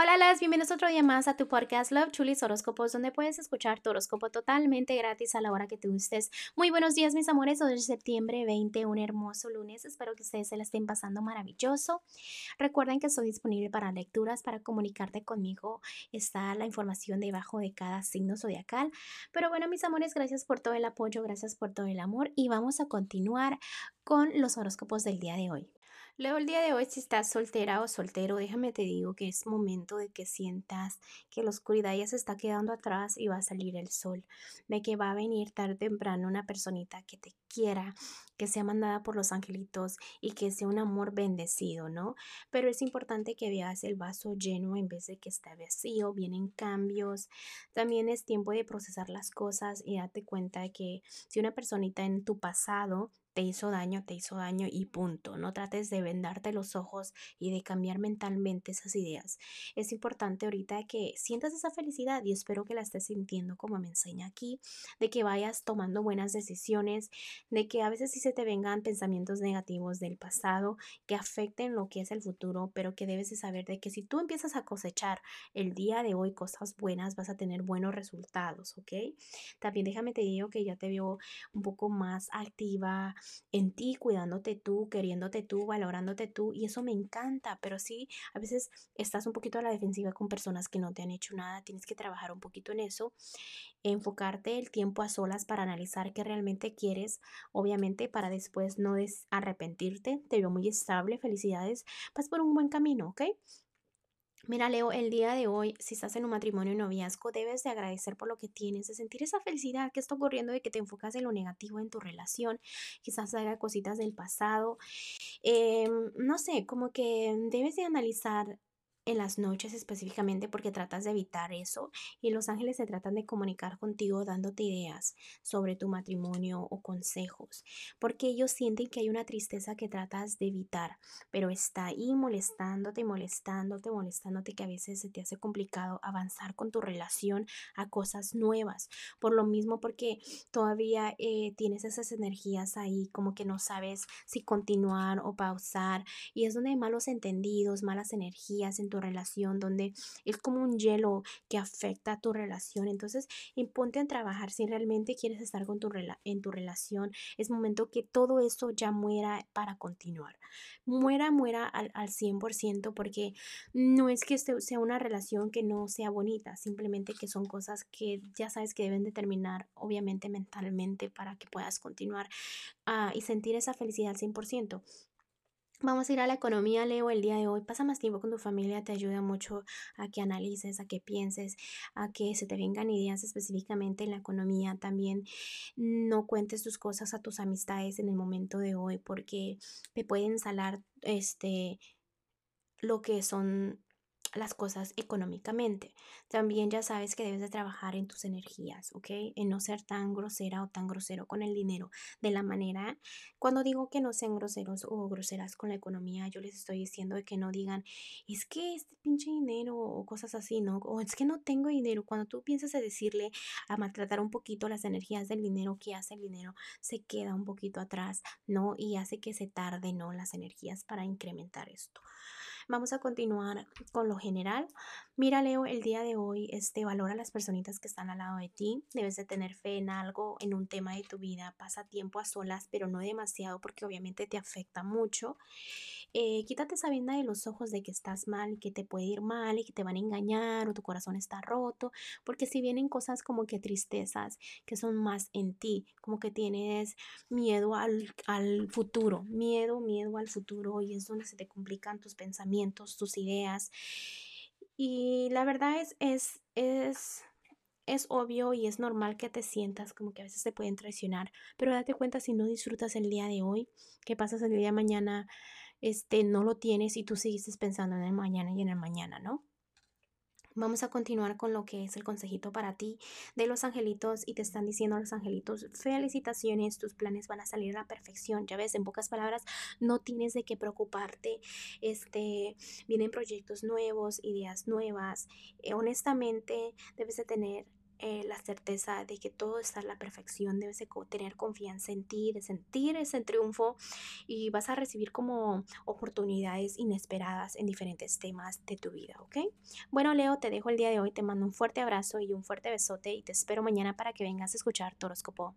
Hola, las bienvenidos otro día más a tu podcast Love Chulis Horóscopos, donde puedes escuchar tu horóscopo totalmente gratis a la hora que te gustes. Muy buenos días, mis amores. Hoy es septiembre 20, un hermoso lunes. Espero que ustedes se la estén pasando maravilloso. Recuerden que estoy disponible para lecturas, para comunicarte conmigo. Está la información debajo de cada signo zodiacal. Pero bueno, mis amores, gracias por todo el apoyo, gracias por todo el amor y vamos a continuar con los horóscopos del día de hoy. Luego el día de hoy, si estás soltera o soltero, déjame te digo que es momento de que sientas que la oscuridad ya se está quedando atrás y va a salir el sol, de que va a venir tarde o temprano una personita que te quiera, que sea mandada por los angelitos y que sea un amor bendecido, ¿no? Pero es importante que veas el vaso lleno en vez de que esté vacío, vienen cambios, también es tiempo de procesar las cosas y date cuenta que si una personita en tu pasado te hizo daño, te hizo daño y punto. No trates de vendarte los ojos y de cambiar mentalmente esas ideas. Es importante ahorita que sientas esa felicidad y espero que la estés sintiendo como me enseña aquí, de que vayas tomando buenas decisiones, de que a veces sí se te vengan pensamientos negativos del pasado que afecten lo que es el futuro, pero que debes de saber de que si tú empiezas a cosechar el día de hoy cosas buenas, vas a tener buenos resultados, ¿ok? También déjame te digo que ya te veo un poco más activa, en ti, cuidándote tú, queriéndote tú, valorándote tú y eso me encanta, pero sí, a veces estás un poquito a la defensiva con personas que no te han hecho nada, tienes que trabajar un poquito en eso, enfocarte el tiempo a solas para analizar qué realmente quieres, obviamente para después no arrepentirte, te veo muy estable, felicidades, vas por un buen camino, ¿ok? Mira, Leo, el día de hoy, si estás en un matrimonio noviazgo, debes de agradecer por lo que tienes, de sentir esa felicidad que está ocurriendo de que te enfocas en lo negativo en tu relación, quizás haga cositas del pasado. Em, no sé, como que debes de analizar en las noches específicamente porque tratas de evitar eso y los ángeles se tratan de comunicar contigo dándote ideas sobre tu matrimonio o consejos porque ellos sienten que hay una tristeza que tratas de evitar pero está ahí molestándote, molestándote, molestándote que a veces se te hace complicado avanzar con tu relación a cosas nuevas. Por lo mismo porque todavía eh, tienes esas energías ahí como que no sabes si continuar o pausar y es donde hay malos entendidos, malas energías en tu relación, donde es como un hielo que afecta a tu relación. Entonces, imponte en trabajar si realmente quieres estar con tu en tu relación. Es momento que todo eso ya muera para continuar. Muera, muera al, al 100% porque no es que sea una relación que no sea bonita, simplemente que son cosas que ya sabes que deben de terminar, obviamente mentalmente, para que puedas continuar ah, y sentir esa felicidad al 100%. Vamos a ir a la economía, Leo, el día de hoy. Pasa más tiempo con tu familia, te ayuda mucho a que analices, a que pienses, a que se te vengan ideas específicamente en la economía. También no cuentes tus cosas a tus amistades en el momento de hoy porque te pueden salar este lo que son las cosas económicamente. También ya sabes que debes de trabajar en tus energías, ¿ok? En no ser tan grosera o tan grosero con el dinero. De la manera, cuando digo que no sean groseros o groseras con la economía, yo les estoy diciendo que no digan, es que este pinche dinero o cosas así, ¿no? O es que no tengo dinero. Cuando tú piensas de decirle a maltratar un poquito las energías del dinero, ¿qué hace el dinero? Se queda un poquito atrás, ¿no? Y hace que se tarde, ¿no? Las energías para incrementar esto. Vamos a continuar con lo general. Mira, Leo, el día de hoy este, valora a las personitas que están al lado de ti. Debes de tener fe en algo, en un tema de tu vida. Pasa tiempo a solas, pero no demasiado porque obviamente te afecta mucho. Eh, quítate esa venda de los ojos de que estás mal y que te puede ir mal y que te van a engañar o tu corazón está roto, porque si vienen cosas como que tristezas que son más en ti, como que tienes miedo al, al futuro, miedo, miedo al futuro y es donde se te complican tus pensamientos, tus ideas. Y la verdad es, es, es, es obvio y es normal que te sientas como que a veces te pueden traicionar, pero date cuenta si no disfrutas el día de hoy, que pasas el día de mañana este, no lo tienes y tú sigues pensando en el mañana y en el mañana, ¿no? Vamos a continuar con lo que es el consejito para ti de los angelitos y te están diciendo los angelitos, felicitaciones, tus planes van a salir a la perfección. Ya ves, en pocas palabras, no tienes de qué preocuparte. Este, vienen proyectos nuevos, ideas nuevas. Eh, honestamente, debes de tener eh, la certeza de que todo está a la perfección, debes de tener confianza en ti, sentir ese triunfo y vas a recibir como oportunidades inesperadas en diferentes temas de tu vida, ¿ok? Bueno, Leo, te dejo el día de hoy, te mando un fuerte abrazo y un fuerte besote y te espero mañana para que vengas a escuchar tu horóscopo.